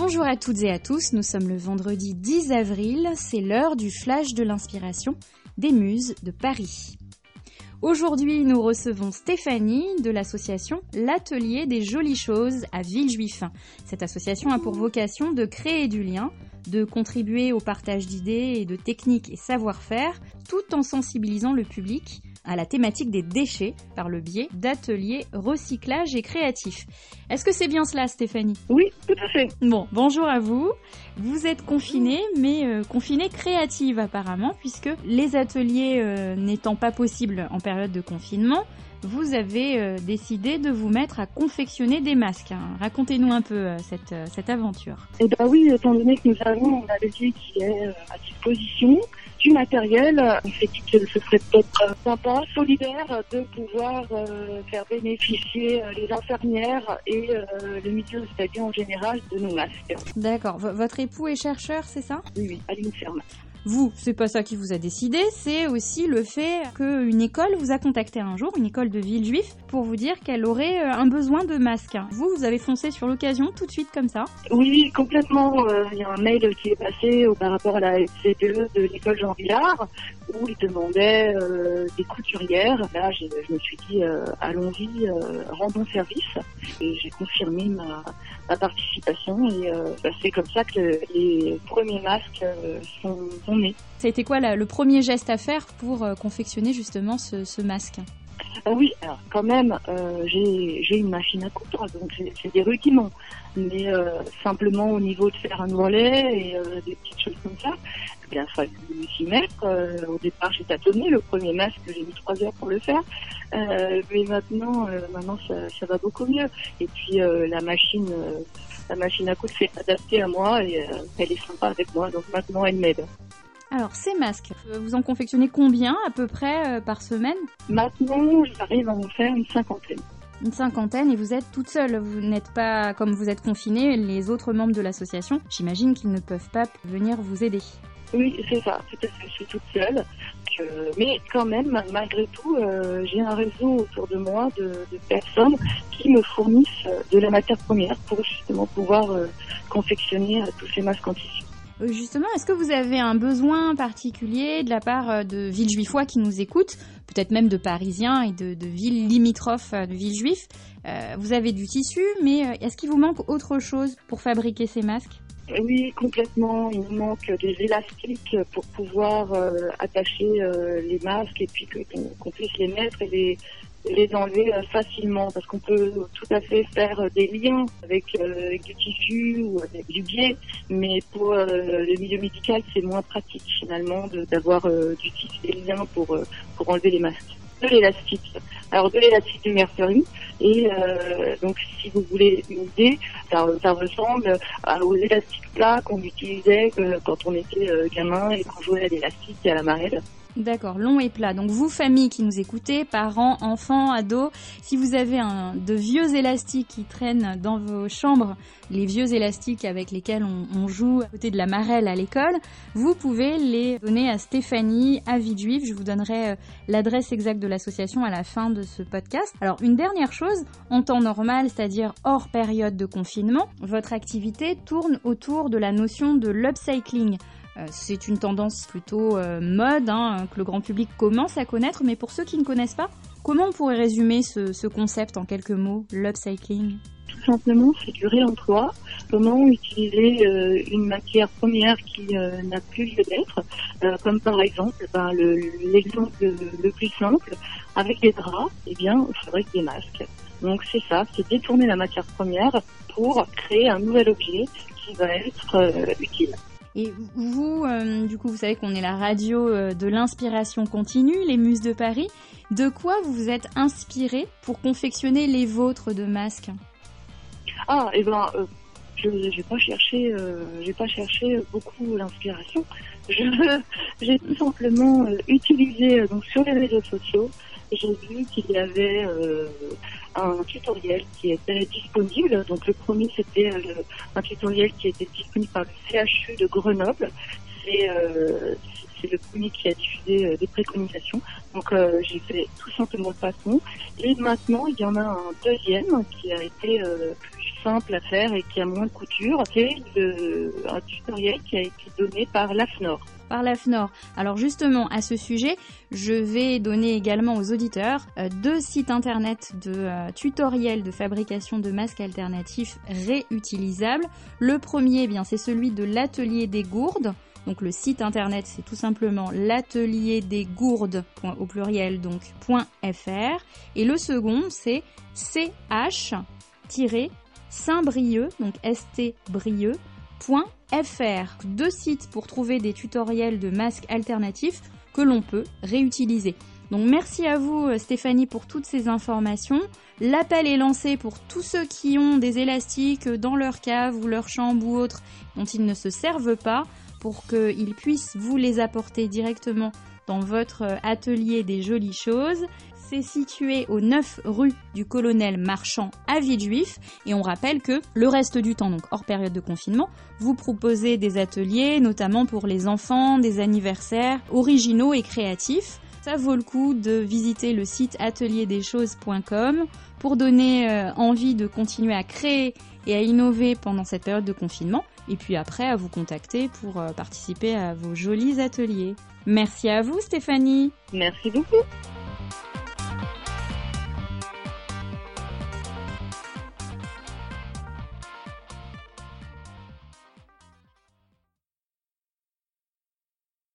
Bonjour à toutes et à tous, nous sommes le vendredi 10 avril, c'est l'heure du flash de l'inspiration des muses de Paris. Aujourd'hui, nous recevons Stéphanie de l'association L'Atelier des Jolies Choses à Villejuif. Cette association a pour vocation de créer du lien, de contribuer au partage d'idées et de techniques et savoir-faire, tout en sensibilisant le public à la thématique des déchets par le biais d'ateliers recyclage et créatifs. Est-ce que c'est bien cela, Stéphanie? Oui, tout à fait. Bon, bonjour à vous. Vous êtes confinée, mais euh, confinée créative apparemment, puisque les ateliers euh, n'étant pas possibles en période de confinement, vous avez euh, décidé de vous mettre à confectionner des masques. Hein. Racontez-nous un peu euh, cette, euh, cette aventure. Eh bien oui, étant donné que nous avons un atelier qui est à disposition, du matériel, on s'est dit que ce serait peut-être sympa, solidaire, de pouvoir faire bénéficier les infirmières et le milieu hospitalier en général de nos masques. D'accord. votre époux est chercheur, c'est ça? Oui, oui, à l'INSERM. Vous, c'est pas ça qui vous a décidé, c'est aussi le fait qu'une école vous a contacté un jour, une école de Villejuif, pour vous dire qu'elle aurait euh, un besoin de masques. Vous, vous avez foncé sur l'occasion tout de suite comme ça? Oui, complètement. Euh, il y a un mail qui est passé par rapport à la CPE de l'école Jean Villard où il demandait euh, des couturières. Là, je, me suis dit, allons-y, rendons service. Et j'ai confirmé ma, participation et bah, c'est comme ça que les premiers masques sont ça a été quoi le premier geste à faire pour euh, confectionner justement ce, masque? Ah oui, alors quand même, euh, j'ai une machine à coudre, donc c'est des rudiments. Mais euh, simplement au niveau de faire un volet et des petites choses comme ça, il a fallu s'y mettre. au départ, j'ai tâtonné le premier masque, j'ai mis trois heures pour le faire. mais maintenant, maintenant ça, va beaucoup mieux. Et puis la machine, la machine à coudre s'est adaptée à moi et elle est sympa avec moi. Donc maintenant, elle m'aide. Alors, ces masques, euh, vous en confectionnez combien à peu près euh, par semaine? Maintenant, j'arrive à en faire une cinquantaine. Une cinquantaine et vous êtes toute seule. Vous n'êtes pas, comme vous êtes confinée, les autres membres de l'association, j'imagine qu'ils ne peuvent pas venir vous aider. Oui, c'est ça. Peut-être que je suis toute seule. mais quand même, malgré tout, euh, j'ai un réseau autour de moi de, personnes qui me fournissent de la matière première pour justement pouvoir confectionner tous ces masques en tissu. Euh, justement, est-ce que vous avez un besoin particulier de la part euh, de Villejuifois qui nous écoutent, peut-être même de Parisiens et de, villes limitrophes euh, de Villejuif Vous avez du tissu, mais est-ce qu'il vous manque autre chose pour fabriquer ces masques? Oui, complètement. Il nous manque des élastiques pour pouvoir attacher les masques et puis qu'on puisse les mettre et les, les enlever euh, facilement parce qu'on peut tout à fait faire des liens avec, euh, du tissu ou avec du biais, mais pour euh, le milieu médical, c'est moins pratique finalement d'avoir du tissu des liens pour, pour enlever les masques. De l'élastique. Alors de l'élastique du mercury et donc si vous voulez une idée, ça, ressemble aux élastiques plats qu'on utilisait quand on était gamin et qu'on jouait à l'élastique et à la marelle. D'accord, long et plat. Donc vous, famille qui nous écoutez, parents, enfants, ados, si vous avez un, de vieux élastiques qui traînent dans vos chambres, les vieux élastiques avec lesquels on, joue à côté de la marelle à l'école, vous pouvez les donner à Stéphanie, à Villejuif. Je vous donnerai euh, l'adresse exacte de l'association à la fin de ce podcast. Alors une dernière chose, en temps normal, c'est-à-dire hors période de confinement, votre activité tourne autour de la notion de l'upcycling. Euh, c'est une tendance plutôt euh, mode hein, que le grand public commence à connaître, mais pour ceux qui ne connaissent pas, comment on pourrait résumer ce, concept en quelques mots, l'upcycling? Tout simplement, c'est du réemploi. Comment utiliser euh, une matière première qui n'a plus lieu d'être, comme par exemple ben, l'exemple le, plus simple, avec des draps, eh bien, on fabrique des masques. Donc c'est ça, c'est détourner la matière première pour créer un nouvel objet qui va être utile. Et vous, euh, du coup, vous savez qu'on est la radio euh, de l'inspiration continue, les Muses de Paris. De quoi vous vous êtes inspiré pour confectionner les vôtres de masques? Ah, et eh ben, euh, je n'ai pas cherché, pas cherché beaucoup l'inspiration. J'ai tout simplement utilisé donc sur les réseaux sociaux. J'ai vu qu'il y avait un tutoriel qui était disponible. Donc le premier c'était euh, un tutoriel qui était disponible par le CHU de Grenoble. C'est euh, c'est le premier qui a diffusé euh, des préconisations. Donc j'ai fait tout simplement le patron. Et maintenant il y en a un deuxième qui a été plus simple à faire et qui a moins de couture. C'est un tutoriel qui a été donné par l'AFNOR par l'AFNOR. Alors justement, à ce sujet, je vais donner également aux auditeurs euh, deux sites internet de euh, tutoriels de fabrication de masques alternatifs réutilisables. Le premier, eh bien, c'est celui de l'atelier des gourdes. Donc le site internet, c'est tout simplement l'atelier des gourdes au pluriel donc .fr et le second c'est ch saint-brieuc donc st Deux sites pour trouver des tutoriels de masques alternatifs que l'on peut réutiliser. Donc merci à vous euh, Stéphanie pour toutes ces informations. L'appel est lancé pour tous ceux qui ont des élastiques dans leur cave ou leur chambre ou autre dont ils ne se servent pas pour qu'ils puissent vous les apporter directement dans votre atelier des jolies choses. C'est situé au 9 rue du Colonel Marchand à Villejuif et on rappelle que le reste du temps, donc hors période de confinement, vous proposez des ateliers, notamment pour les enfants, des anniversaires originaux et créatifs. Ça vaut le coup de visiter le site atelierdeschoses.com pour donner euh, envie de continuer à créer et à innover pendant cette période de confinement et puis après à vous contacter pour euh, participer à vos jolis ateliers. Merci à vous Stéphanie. Merci beaucoup.